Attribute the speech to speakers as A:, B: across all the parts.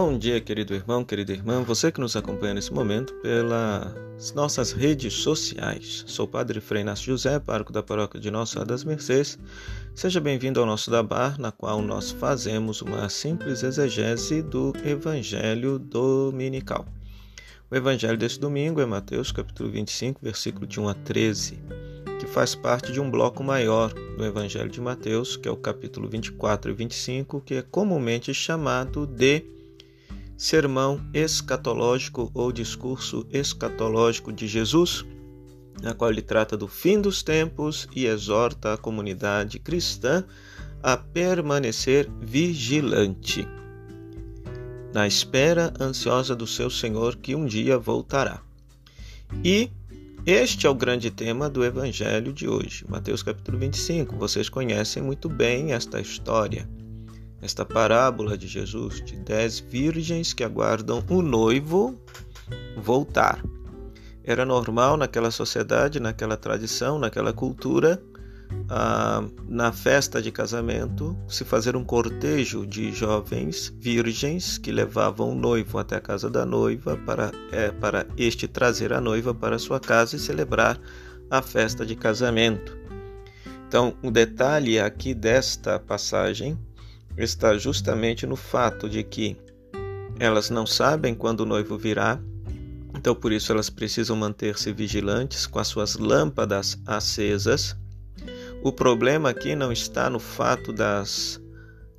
A: Bom dia, querido irmão, querida irmã, você que nos acompanha nesse momento pelas nossas redes sociais. Sou o Padre Frei Inácio José, pároco da paróquia de Nossa Senhora das Mercês. Seja bem-vindo ao nosso Dabar, na qual nós fazemos uma simples exegese do Evangelho Dominical. O Evangelho deste domingo é Mateus capítulo 25, versículo de 1 a 13, que faz parte de um bloco maior do Evangelho de Mateus, que é o capítulo 24 e 25, que é comumente chamado de sermão escatológico ou discurso escatológico de Jesus, na qual ele trata do fim dos tempos e exorta a comunidade cristã a permanecer vigilante, na espera ansiosa do seu Senhor que um dia voltará. E este é o grande tema do evangelho de hoje, Mateus capítulo 25. Vocês conhecem muito bem esta história esta parábola de Jesus de dez virgens que aguardam o noivo voltar. Era normal naquela sociedade, naquela tradição, naquela cultura, ah, na festa de casamento, se fazer um cortejo de jovens virgens que levavam o noivo até a casa da noiva para, é, para este trazer a noiva para sua casa e celebrar a festa de casamento. Então, o um detalhe aqui desta passagem está justamente no fato de que elas não sabem quando o noivo virá, então por isso elas precisam manter-se vigilantes com as suas lâmpadas acesas. O problema aqui não está no fato das,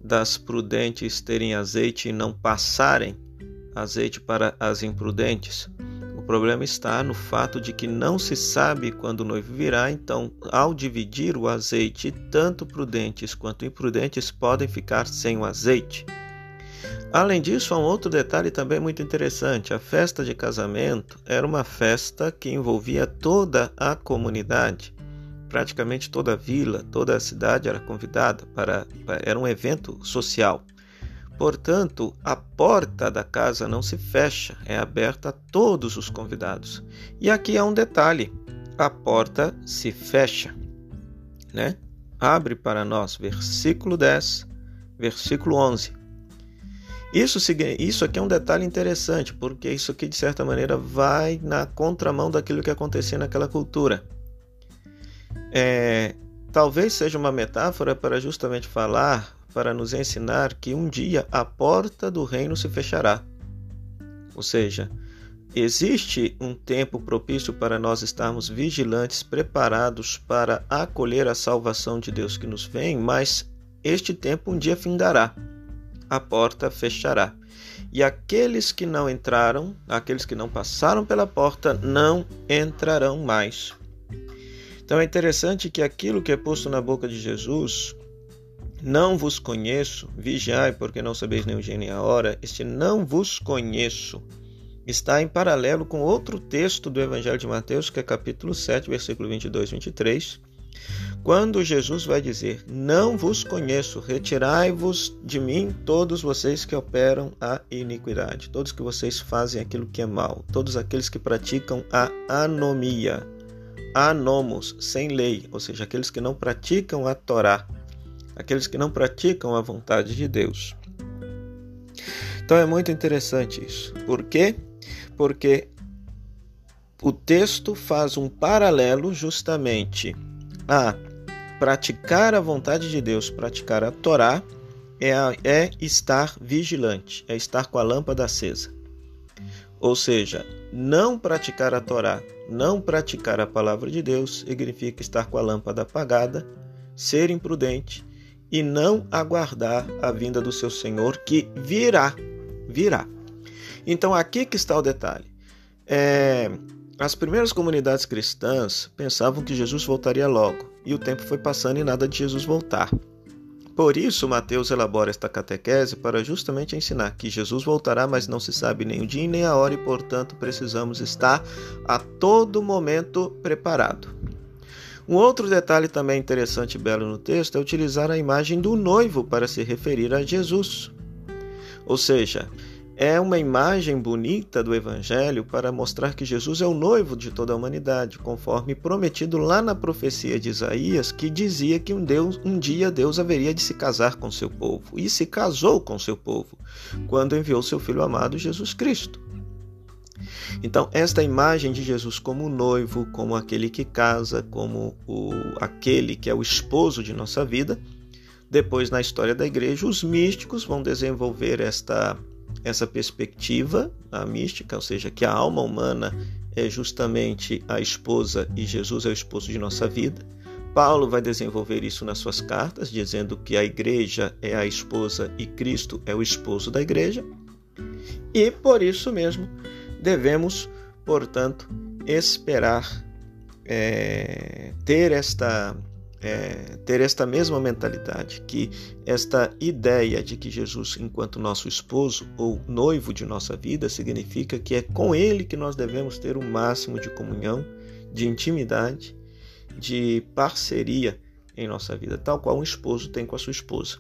A: das prudentes terem azeite e não passarem azeite para as imprudentes problema está no fato de que não se sabe quando o noivo virá, então, ao dividir o azeite, tanto prudentes quanto imprudentes podem ficar sem o azeite. Além disso, há um outro detalhe também muito interessante. A festa de casamento era uma festa que envolvia toda a comunidade. Praticamente toda a vila, toda a cidade era convidada para, era um evento social. Portanto, a porta da casa não se fecha, é aberta a todos os convidados. E aqui há um detalhe: a porta se fecha, né? Abre para nós, versículo 10, versículo 11. Isso, isso aqui é um detalhe interessante, porque isso aqui, de certa maneira, vai na contramão daquilo que acontecia naquela cultura. É, talvez seja uma metáfora para justamente falar para nos ensinar que um dia a porta do reino se fechará. Ou seja, existe um tempo propício para nós estarmos vigilantes, preparados para acolher a salvação de Deus que nos vem, mas este tempo um dia findará. A porta fechará. E aqueles que não entraram, aqueles que não passaram pela porta, não entrarão mais. Então é interessante que aquilo que é posto na boca de Jesus não vos conheço, vigiai, porque não sabeis nem o dia nem a hora. Este não vos conheço está em paralelo com outro texto do Evangelho de Mateus, que é capítulo 7, versículo 22 e 23, quando Jesus vai dizer: Não vos conheço, retirai-vos de mim, todos vocês que operam a iniquidade, todos que vocês fazem aquilo que é mal, todos aqueles que praticam a anomia, anomos, sem lei, ou seja, aqueles que não praticam a Torá aqueles que não praticam a vontade de Deus. Então é muito interessante isso. Por quê? Porque o texto faz um paralelo justamente a praticar a vontade de Deus, praticar a Torá, é, é estar vigilante, é estar com a lâmpada acesa. Ou seja, não praticar a Torá, não praticar a palavra de Deus, significa estar com a lâmpada apagada, ser imprudente e não aguardar a vinda do seu Senhor, que virá, virá. Então aqui que está o detalhe. É, as primeiras comunidades cristãs pensavam que Jesus voltaria logo, e o tempo foi passando e nada de Jesus voltar. Por isso, Mateus elabora esta catequese para justamente ensinar que Jesus voltará, mas não se sabe nem o dia nem a hora, e portanto precisamos estar a todo momento preparado. Um outro detalhe também interessante e belo no texto é utilizar a imagem do noivo para se referir a Jesus. Ou seja, é uma imagem bonita do Evangelho para mostrar que Jesus é o noivo de toda a humanidade, conforme prometido lá na profecia de Isaías, que dizia que um, Deus, um dia Deus haveria de se casar com seu povo, e se casou com seu povo, quando enviou seu Filho amado Jesus Cristo. Então, esta imagem de Jesus como noivo, como aquele que casa, como o, aquele que é o esposo de nossa vida, depois na história da igreja, os místicos vão desenvolver esta, essa perspectiva, a mística, ou seja, que a alma humana é justamente a esposa e Jesus é o esposo de nossa vida. Paulo vai desenvolver isso nas suas cartas, dizendo que a igreja é a esposa e Cristo é o esposo da igreja. E por isso mesmo, Devemos, portanto, esperar é, ter esta é, ter esta mesma mentalidade, que esta ideia de que Jesus, enquanto nosso esposo ou noivo de nossa vida, significa que é com Ele que nós devemos ter o máximo de comunhão, de intimidade, de parceria em nossa vida, tal qual um esposo tem com a sua esposa.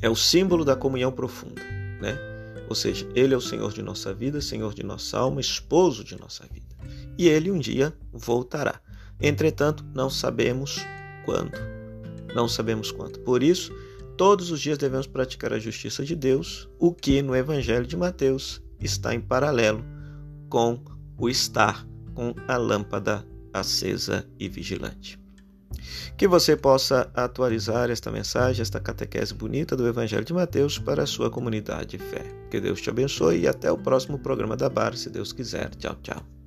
A: É o símbolo da comunhão profunda, né? Ou seja, Ele é o Senhor de nossa vida, Senhor de nossa alma, esposo de nossa vida. E Ele um dia voltará. Entretanto, não sabemos quando. Não sabemos quando. Por isso, todos os dias devemos praticar a justiça de Deus, o que no Evangelho de Mateus está em paralelo com o estar com a lâmpada acesa e vigilante. Que você possa atualizar esta mensagem, esta catequese bonita do Evangelho de Mateus para a sua comunidade de fé. Que Deus te abençoe e até o próximo programa da Bar, se Deus quiser. Tchau, tchau.